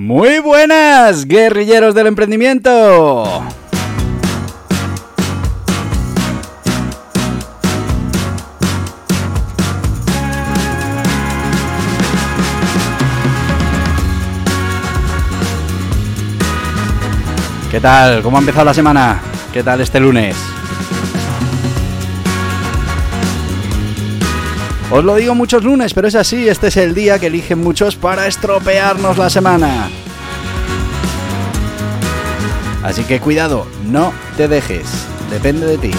Muy buenas, guerrilleros del emprendimiento. ¿Qué tal? ¿Cómo ha empezado la semana? ¿Qué tal este lunes? Os lo digo muchos lunes, pero es así, este es el día que eligen muchos para estropearnos la semana. Así que cuidado, no te dejes, depende de ti.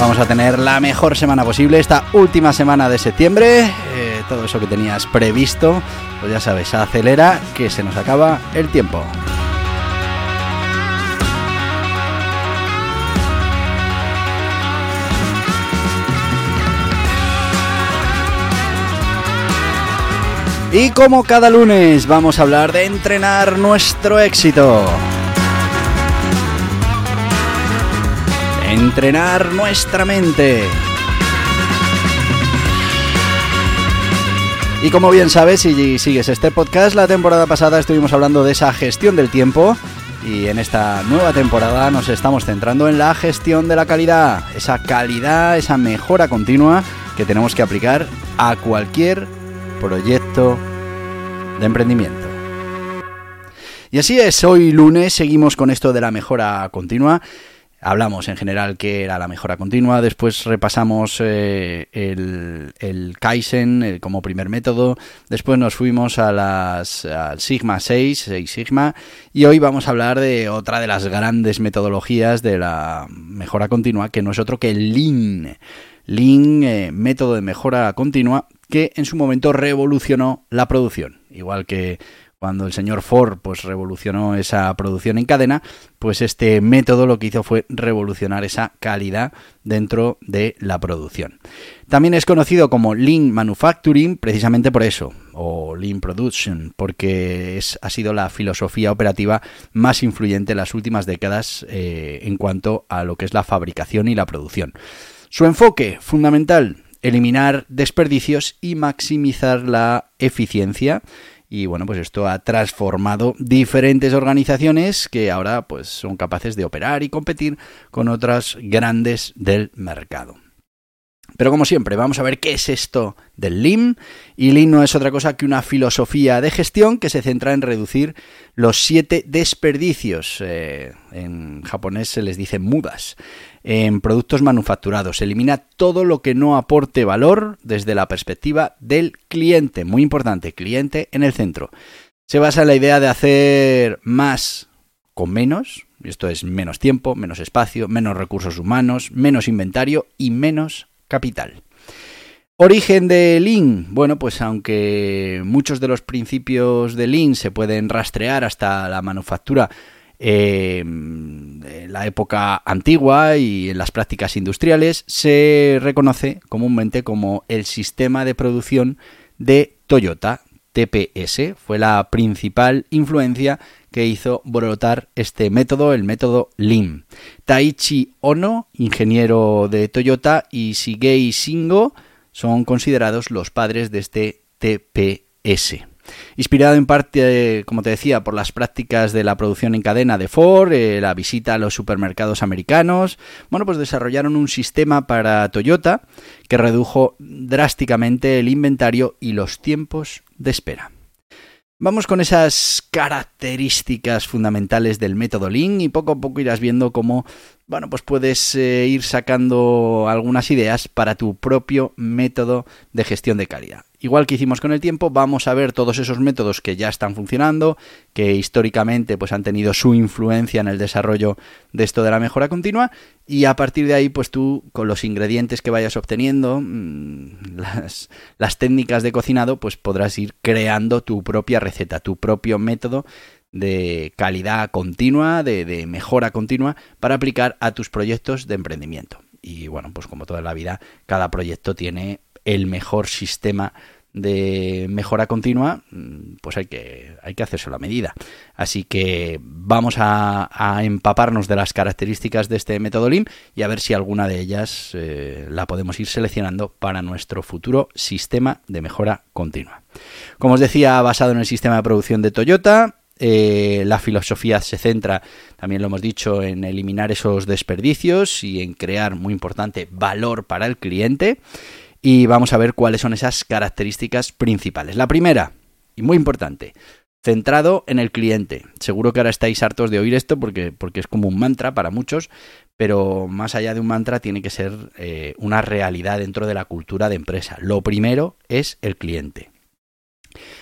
Vamos a tener la mejor semana posible, esta última semana de septiembre. Eh, todo eso que tenías previsto, pues ya sabes, acelera que se nos acaba el tiempo. Y como cada lunes vamos a hablar de entrenar nuestro éxito. Entrenar nuestra mente. Y como bien sabes, si sigues este podcast, la temporada pasada estuvimos hablando de esa gestión del tiempo y en esta nueva temporada nos estamos centrando en la gestión de la calidad, esa calidad, esa mejora continua que tenemos que aplicar a cualquier proyecto de emprendimiento. Y así es, hoy lunes seguimos con esto de la mejora continua. Hablamos en general que era la mejora continua, después repasamos eh, el, Kaizen como primer método, después nos fuimos a las, al Sigma 6, 6 Sigma, y hoy vamos a hablar de otra de las grandes metodologías de la mejora continua, que no es otro que el Lean. Lean, eh, método de mejora continua, que en su momento revolucionó la producción. Igual que cuando el señor Ford pues revolucionó esa producción en cadena, pues este método lo que hizo fue revolucionar esa calidad dentro de la producción. También es conocido como Lean Manufacturing precisamente por eso, o Lean Production, porque es, ha sido la filosofía operativa más influyente en las últimas décadas eh, en cuanto a lo que es la fabricación y la producción. Su enfoque fundamental, eliminar desperdicios y maximizar la eficiencia. Y bueno, pues esto ha transformado diferentes organizaciones que ahora pues son capaces de operar y competir con otras grandes del mercado. Pero como siempre, vamos a ver qué es esto del Lean. Y Lean no es otra cosa que una filosofía de gestión que se centra en reducir los siete desperdicios. Eh, en japonés se les dice mudas. En productos manufacturados. Elimina todo lo que no aporte valor desde la perspectiva del cliente. Muy importante, cliente en el centro. Se basa en la idea de hacer más con menos. Esto es menos tiempo, menos espacio, menos recursos humanos, menos inventario y menos capital. Origen de Lean. Bueno, pues aunque muchos de los principios de Lean se pueden rastrear hasta la manufactura en la época antigua y en las prácticas industriales, se reconoce comúnmente como el sistema de producción de Toyota, TPS. Fue la principal influencia que hizo brotar este método, el método Lean. Taichi Ono, ingeniero de Toyota, y Shigei Shingo son considerados los padres de este TPS. Inspirado en parte, como te decía, por las prácticas de la producción en cadena de Ford, eh, la visita a los supermercados americanos, bueno, pues desarrollaron un sistema para Toyota que redujo drásticamente el inventario y los tiempos de espera. Vamos con esas características fundamentales del método Lean y poco a poco irás viendo cómo, bueno, pues puedes eh, ir sacando algunas ideas para tu propio método de gestión de calidad. igual que hicimos con el tiempo, vamos a ver todos esos métodos que ya están funcionando, que históricamente pues han tenido su influencia en el desarrollo de esto de la mejora continua y a partir de ahí pues tú con los ingredientes que vayas obteniendo, mm, las, las técnicas de cocinado, pues podrás ir creando tu propia receta, tu propio método de calidad continua, de, mejora continua para aplicar a tus proyectos de emprendimiento. Y bueno, pues como toda la vida, cada proyecto tiene el mejor sistema de mejora continua, mm, pues hay que, hay que hacerse la medida. Así que vamos a, empaparnos de las características de este método Lean y a ver si alguna de ellas eh, la podemos ir seleccionando para nuestro futuro sistema de mejora continua. Como os decía, basado en el sistema de producción de Toyota, eh, la filosofía se centra, también lo hemos dicho, en eliminar esos desperdicios y en crear, muy importante, valor para el cliente y vamos a ver cuáles son esas características principales. La primera, y muy importante, centrado en el cliente. Seguro que ahora estáis hartos de oír esto porque, porque es como un mantra para muchos, pero más allá de un mantra tiene que ser eh, una realidad dentro de la cultura de empresa. Lo primero es el cliente.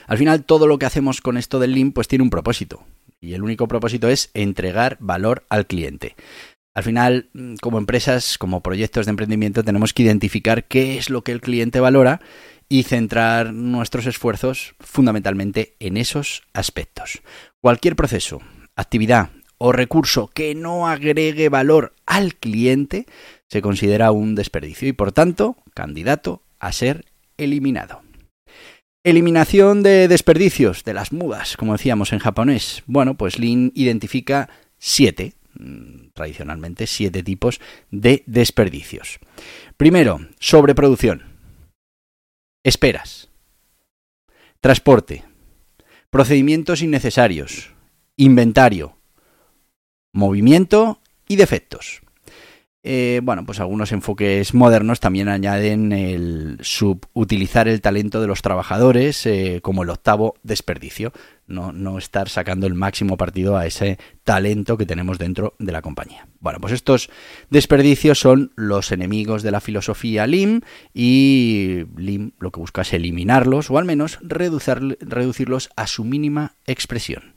Al final todo lo que hacemos con esto del Lean pues tiene un propósito y el único propósito es entregar valor al cliente. Al final, mm, como empresas, como proyectos de emprendimiento, tenemos que identificar qué es lo que el cliente valora y centrar nuestros esfuerzos fundamentalmente en esos aspectos. Cualquier proceso, actividad o recurso que no agregue valor al cliente se considera un desperdicio y por tanto candidato a ser eliminado. Eliminación de desperdicios, de las mudas, como decíamos en japonés. Bueno, pues Lean identifica siete Mm, tradicionalmente siete tipos de desperdicios. Primero, sobreproducción. Esperas. Transporte. Procedimientos innecesarios. Inventario. Movimiento y defectos. Eh, bueno, pues algunos enfoques modernos también añaden el subutilizar el talento de los trabajadores eh, como el octavo desperdicio, no, no, estar sacando el máximo partido a ese talento que tenemos dentro de la compañía. Bueno, pues estos desperdicios son los enemigos de la filosofía Lean y Lean lo que busca es eliminarlos o al menos reducirlos a su mínima expresión.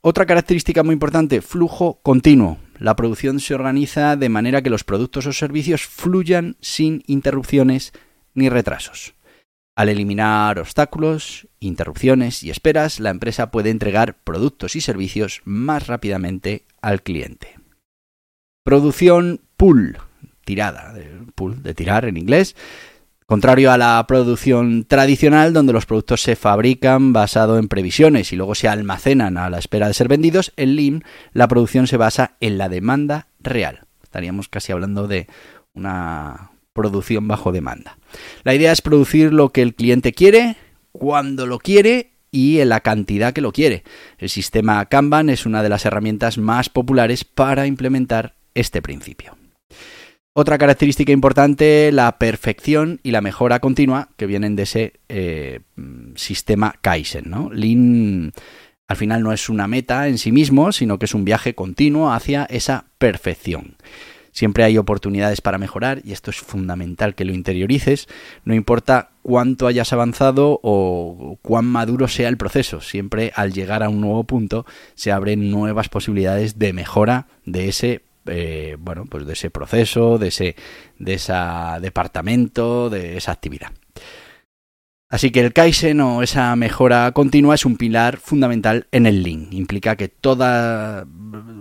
Otra característica muy importante, flujo continuo. La producción se organiza de manera que los productos o servicios fluyan sin interrupciones ni retrasos. Al eliminar obstáculos, interrupciones y esperas, la empresa puede entregar productos y servicios más rápidamente al cliente. Producción pull, tirada, pull de tirar en inglés, Contrario a la producción tradicional, donde los productos se fabrican basado en previsiones y luego se almacenan a la espera de ser vendidos, en Lean la producción se basa en la demanda real. Estaríamos casi hablando de una producción bajo demanda. La idea es producir lo que el cliente quiere, cuando lo quiere y en la cantidad que lo quiere. El sistema Kanban es una de las herramientas más populares para implementar este principio. Otra característica importante, la perfección y la mejora continua que vienen de ese eh, sistema Kaizen. Lean al final no es una meta en sí mismo, sino que es un viaje continuo hacia esa perfección. Siempre hay oportunidades para mejorar y esto es fundamental que lo interiorices. No importa cuánto hayas avanzado o cuán maduro sea el proceso, siempre al llegar a un nuevo punto se abren nuevas posibilidades de mejora de ese eh, bueno, pues de ese proceso, de ese de esa departamento, de esa actividad. Así que el Kaizen o esa mejora continua es un pilar fundamental en el Lean. Implica que toda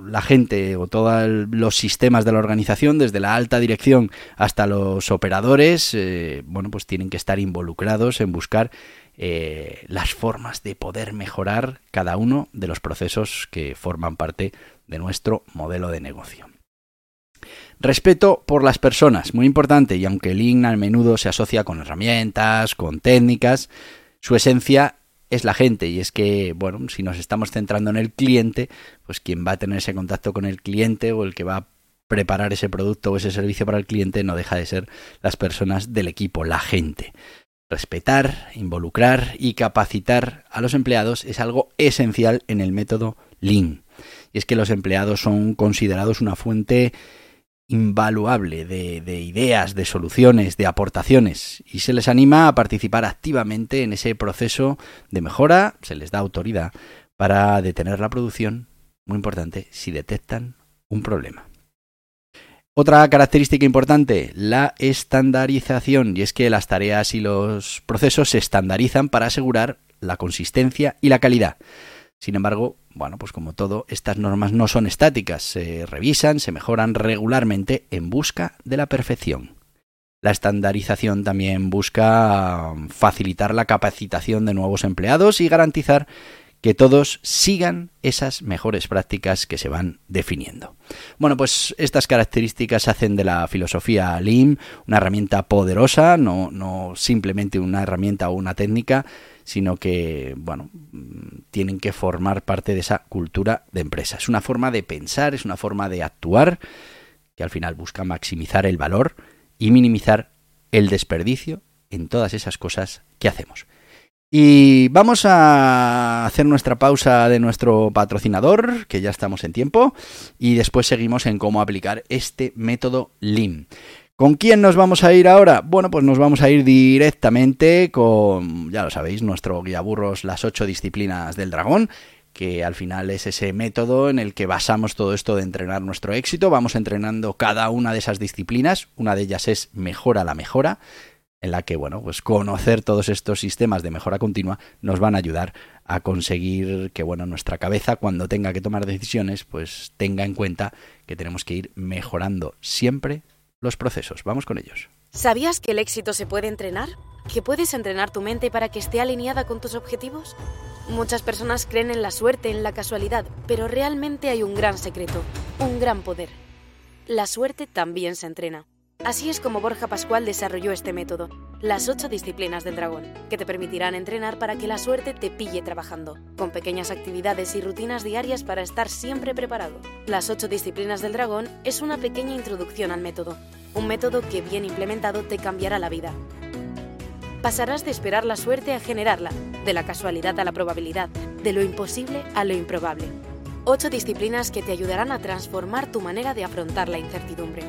la gente o todos los sistemas de la organización, desde la alta dirección hasta los operadores, eh, bueno, pues tienen que estar involucrados en buscar eh, las formas de poder mejorar cada uno de los procesos que forman parte de nuestro modelo de negocio. Respeto por las personas, muy importante, y aunque Lean a menudo se asocia con herramientas, con técnicas, su esencia es la gente y es que, bueno, si nos estamos centrando en el cliente, pues quien va a tener ese contacto con el cliente o el que va a preparar ese producto o ese servicio para el cliente no deja de ser las personas del equipo, la gente. Respetar, involucrar y capacitar a los empleados es algo esencial en el método Lean. Y es que los empleados son considerados una fuente invaluable de, de, ideas, de soluciones, de aportaciones y se les anima a participar activamente en ese proceso de mejora, se les da autoridad para detener la producción, muy importante, si detectan un problema. Otra característica importante, la estandarización, y es que las tareas y los procesos se estandarizan para asegurar la consistencia y la calidad. Sin embargo, bueno, pues como todo, estas normas no son estáticas, se revisan, se mejoran regularmente en busca de la perfección. La estandarización también busca facilitar la capacitación de nuevos empleados y garantizar que todos sigan esas mejores prácticas que se van definiendo. Bueno, pues estas características hacen de la filosofía Lean una herramienta poderosa, no, no simplemente una herramienta o una técnica, sino que, bueno, tienen que formar parte de esa cultura de empresa. Es una forma de pensar, es una forma de actuar que al final busca maximizar el valor y minimizar el desperdicio en todas esas cosas que hacemos. Y vamos a hacer nuestra pausa de nuestro patrocinador, que ya estamos en tiempo, y después seguimos en cómo aplicar este método Lean. ¿Con quién nos vamos a ir ahora? Bueno, pues nos vamos a ir directamente con, ya lo sabéis, nuestro guía burros, las ocho disciplinas del dragón, que al final es ese método en el que basamos todo esto de entrenar nuestro éxito. Vamos entrenando cada una de esas disciplinas, una de ellas es mejora la mejora en la que, bueno, pues conocer todos estos sistemas de mejora continua nos van a ayudar a conseguir que, bueno, nuestra cabeza cuando tenga que tomar decisiones, pues tenga en cuenta que tenemos que ir mejorando siempre los procesos. Vamos con ellos. ¿Sabías que el éxito se puede entrenar? ¿Que puedes entrenar tu mente para que esté alineada con tus objetivos? Muchas personas creen en la suerte, en la casualidad, pero realmente hay un gran secreto, un gran poder. La suerte también se entrena. Así es como Borja Pascual desarrolló este método, las ocho disciplinas del dragón, que te permitirán entrenar para que la suerte te pille trabajando, con pequeñas actividades y rutinas diarias para estar siempre preparado. Las ocho disciplinas del dragón es una pequeña introducción al método, un método que bien implementado te cambiará la vida. Pasarás de esperar la suerte a generarla, de la casualidad a la probabilidad, de lo imposible a lo improbable. Ocho disciplinas que te ayudarán a transformar tu manera de afrontar la incertidumbre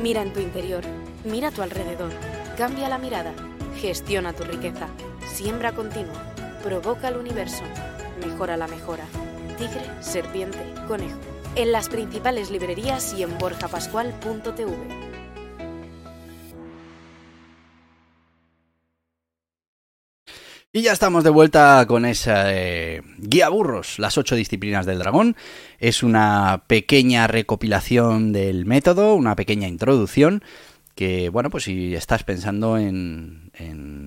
Mira en tu interior, mira a tu alrededor, cambia la mirada, gestiona tu riqueza, siembra continua, provoca el universo, mejora la mejora. Tigre, serpiente, conejo. En las principales librerías y en borjapascual.tv. Y ya estamos de vuelta con esa eh, guía burros, las ocho disciplinas del dragón. Es una pequeña recopilación del método, una pequeña introducción que, bueno, pues si estás pensando en,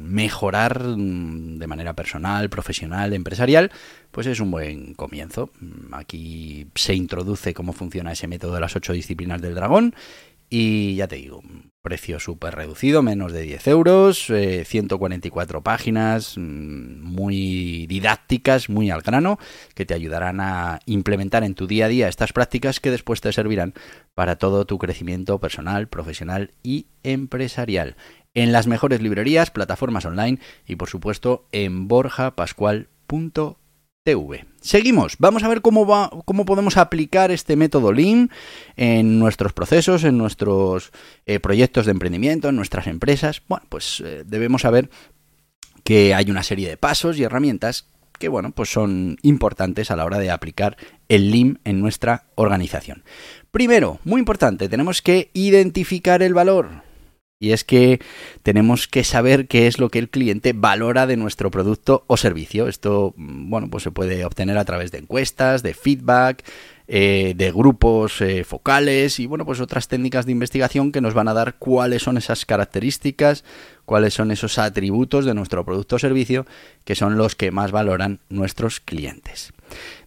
mejorar mm, de manera personal, profesional, empresarial, pues es un buen comienzo. Aquí se introduce cómo funciona ese método de las ocho disciplinas del dragón y ya te digo, precio súper reducido, menos de 10 euros, 144 eh, páginas, mm, muy didácticas, muy al grano, que te ayudarán a implementar en tu día a día estas prácticas que después te servirán para todo tu crecimiento personal, profesional y empresarial. En las mejores librerías, plataformas online y por supuesto en borjapascual.com TV. Seguimos, vamos a ver cómo, cómo podemos aplicar este método Lean en nuestros procesos, en nuestros eh, proyectos de emprendimiento, en nuestras empresas. Bueno, pues eh, debemos saber que hay una serie de pasos y herramientas que, bueno, pues son importantes a la hora de aplicar el Lean en nuestra organización. Primero, muy importante, tenemos que identificar el valor. Y es que tenemos que saber qué es lo que el cliente valora de nuestro producto o servicio. Esto, mm, bueno, pues se puede obtener a través de encuestas, de feedback, eh, de grupos eh, focales y bueno, pues otras técnicas de investigación que nos van a dar cuáles son esas características, cuáles son esos atributos de nuestro producto o servicio que son los que más valoran nuestros clientes.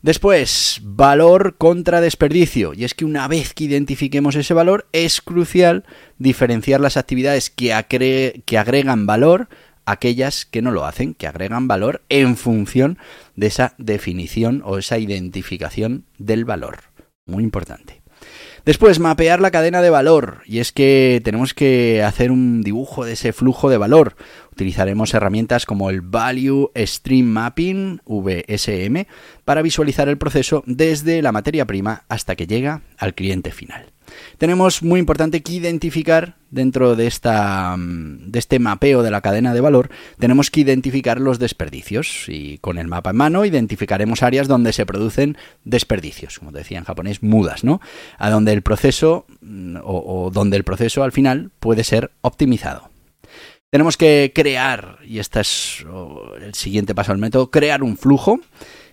Después, valor contra desperdicio. Y es que una vez que identifiquemos ese valor, es crucial diferenciar las actividades que, que agregan valor aquellas que no lo hacen, que agregan valor en función de esa definición o esa identificación del valor. Muy importante. Después, mapear la cadena de valor. Y es que tenemos que hacer un dibujo de ese flujo de valor, Utilizaremos herramientas como el Value Stream Mapping, VSM, para visualizar el proceso desde la materia prima hasta que llega al cliente final. Tenemos muy importante que identificar dentro de, esta, mm, de este mapeo de la cadena de valor, tenemos que identificar los desperdicios y con el mapa en mano identificaremos áreas donde se producen desperdicios, como decía en japonés, mudas, ¿no? A donde el proceso mm, o, donde el proceso al final puede ser optimizado. Tenemos que crear, y este es el siguiente paso del método, crear un flujo,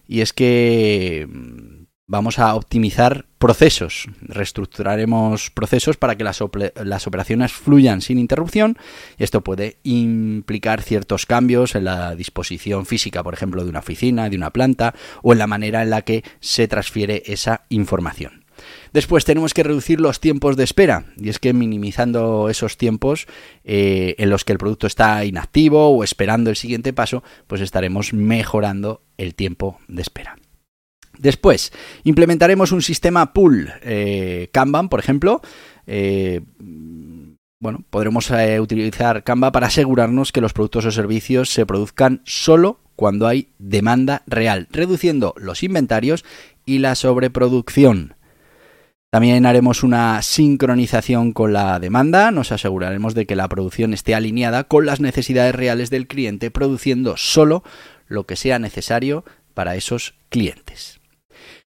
y es que mm, vamos a optimizar procesos, reestructuraremos procesos para que las, operaciones fluyan sin interrupción esto puede implicar ciertos cambios en la disposición física, por ejemplo, de una oficina, de una planta o en la manera en la que se transfiere esa información. Después tenemos que reducir los tiempos de espera, y es que minimizando esos tiempos eh, en los que el producto está inactivo o esperando el siguiente paso, pues estaremos mejorando el tiempo de espera. Después, implementaremos un sistema pool eh, Kanban, por ejemplo. Eh, bueno, podremos eh, utilizar Canva para asegurarnos que los productos o servicios se produzcan solo cuando hay demanda real, reduciendo los inventarios y la sobreproducción. También haremos una sincronización con la demanda, nos aseguraremos de que la producción esté alineada con las necesidades reales del cliente, produciendo solo lo que sea necesario para esos clientes.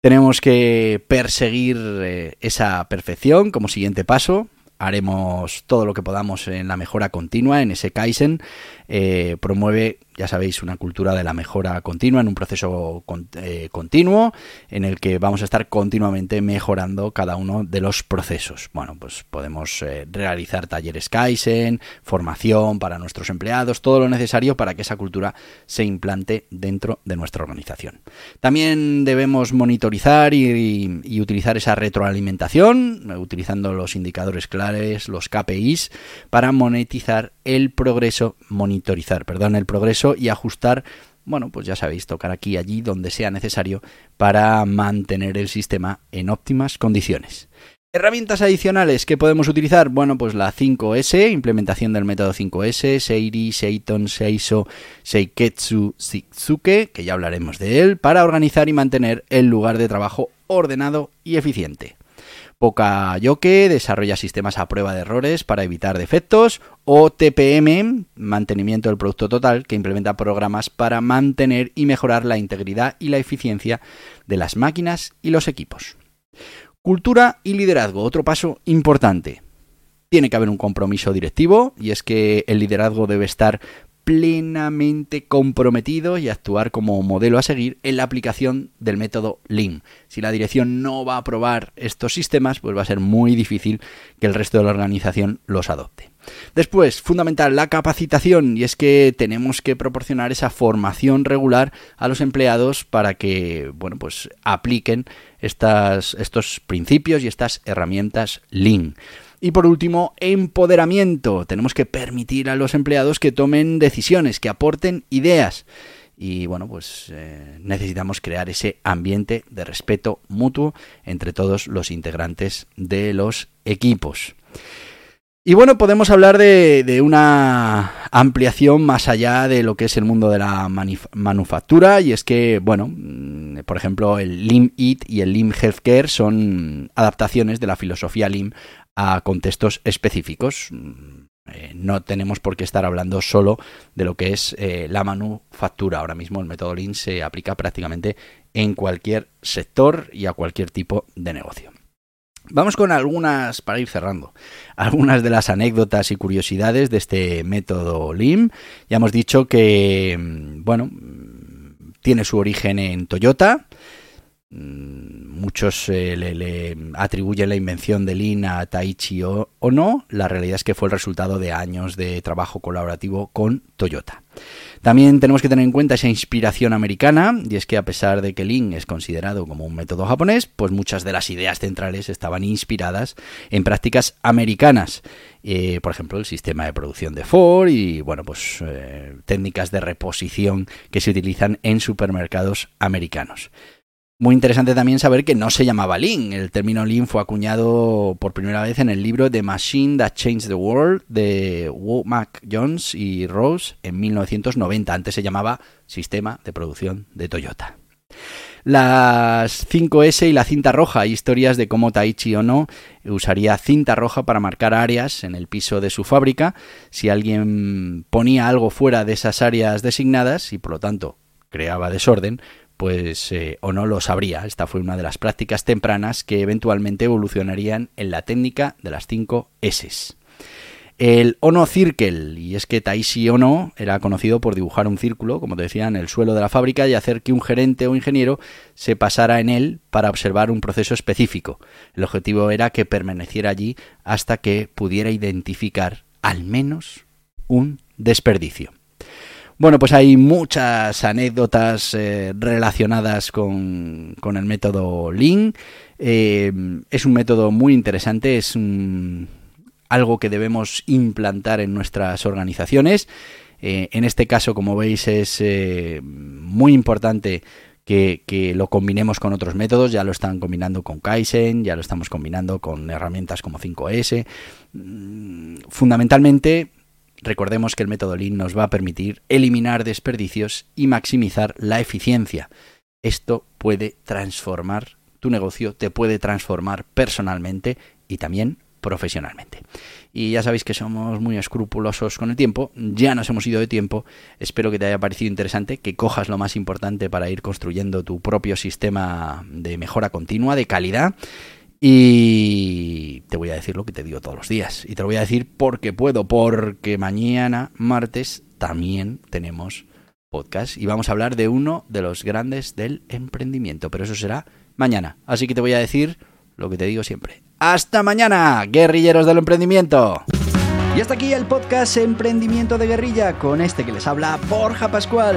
Tenemos que perseguir eh, esa perfección como siguiente paso. Haremos todo lo que podamos en la mejora continua, en ese Kaizen. Eh, promueve ya sabéis, una cultura de la mejora continua, en un proceso eh, continuo en el que vamos a estar continuamente mejorando cada uno de los procesos. Bueno, pues podemos eh, realizar talleres Kaizen, formación para nuestros empleados, todo lo necesario para que esa cultura se implante dentro de nuestra organización. También debemos monitorizar y, y utilizar esa retroalimentación, utilizando los indicadores claves, los KPIs, para monetizar el progreso, monitorizar, perdón, el progreso y ajustar bueno, pues ya sabéis, tocar aquí allí donde sea necesario para mantener el sistema en óptimas condiciones. Herramientas adicionales que podemos utilizar, bueno, pues la 5S, implementación del método 5S, Seiri, Seiton, Seiso, Seiketsu, Shitsuke, que ya hablaremos de él, para organizar y mantener el lugar de trabajo ordenado y eficiente. Yoke desarrolla sistemas a prueba de errores para evitar defectos. O TPM, mantenimiento del producto total, que implementa programas para mantener y mejorar la integridad y la eficiencia de las máquinas y los equipos. Cultura y liderazgo, otro paso importante. Tiene que haber un compromiso directivo y es que el liderazgo debe estar plenamente comprometido y actuar como modelo a seguir en la aplicación del método Lean. Si la dirección no va a aprobar estos sistemas, pues va a ser muy difícil que el resto de la organización los adopte. Después, fundamental, la capacitación, y es que tenemos que proporcionar esa formación regular a los empleados para que, bueno, pues apliquen estos principios y estas herramientas Lean. Y por último, empoderamiento. Tenemos que permitir a los empleados que tomen decisiones, que aporten ideas. Y bueno, pues eh, necesitamos crear ese ambiente de respeto mutuo entre todos los integrantes de los equipos. Y bueno, podemos hablar de, una ampliación más allá de lo que es el mundo de la manufactura y es que, bueno, mm, por ejemplo, el Lean Eat y el Lean Healthcare son adaptaciones de la filosofía Lean a contextos específicos. Mm, eh, no tenemos por qué estar hablando solo de lo que es eh, la manufactura. Ahora mismo el método Lean se aplica prácticamente en cualquier sector y a cualquier tipo de negocio. Vamos con algunas, para ir cerrando, algunas de las anécdotas y curiosidades de este método Lean. Ya hemos dicho que, mm, bueno, mm, tiene su origen en Toyota. Mm, muchos eh, le, atribuyen la invención de Lean a Taichi o, o, no, la realidad es que fue el resultado de años de trabajo colaborativo con Toyota. También tenemos que tener en cuenta esa inspiración americana, y es que a pesar de que Lean es considerado como un método japonés, pues muchas de las ideas centrales estaban inspiradas en prácticas americanas. Eh, por ejemplo, el sistema de producción de Ford y, bueno, pues eh, técnicas de reposición que se utilizan en supermercados americanos. Muy interesante también saber que no se llamaba Lean. El término Lean fue acuñado por primera vez en el libro The Machine That Changed the World de Womack Jones y Rose en 1990. Antes se llamaba Sistema de Producción de Toyota. Las 5S y la cinta roja, historias de cómo Taichi Ono usaría cinta roja para marcar áreas en el piso de su fábrica si alguien ponía algo fuera de esas áreas designadas y por lo tanto creaba desorden, pues eh, o no lo sabría. Esta fue una de las prácticas tempranas que eventualmente evolucionarían en la técnica de las 5 S. El Ono Circle, y es que Taishi Ono era conocido por dibujar un círculo, como te decía, en el suelo de la fábrica y hacer que un gerente o ingeniero se pasara en él para observar un proceso específico. El objetivo era que permaneciera allí hasta que pudiera identificar al menos un desperdicio. Bueno, pues hay muchas anécdotas eh, relacionadas con, el método Lean. Eh, es un método muy interesante, es algo que debemos implantar en nuestras organizaciones. Eh, en este caso, como veis, es muy importante que, que, lo combinemos con otros métodos. Ya lo están combinando con Kaizen, ya lo estamos combinando con herramientas como 5S. Mm, fundamentalmente, Recordemos que el método Lean nos va a permitir eliminar desperdicios y maximizar la eficiencia. Esto puede transformar tu negocio, te puede transformar personalmente y también profesionalmente. Y ya sabéis que somos muy escrupulosos con el tiempo, ya nos hemos ido de tiempo, espero que te haya parecido interesante, que cojas lo más importante para ir construyendo tu propio sistema de mejora continua, de calidad y te voy a decir lo que te digo todos los días. Y te lo voy a decir porque puedo, porque mañana, martes, también tenemos podcast y vamos a hablar de uno de los grandes del emprendimiento. Pero eso será mañana. Así que te voy a decir lo que te digo siempre. Hasta mañana, guerrilleros del emprendimiento. Y hasta aquí el podcast Emprendimiento de Guerrilla con este que les habla Borja Pascual.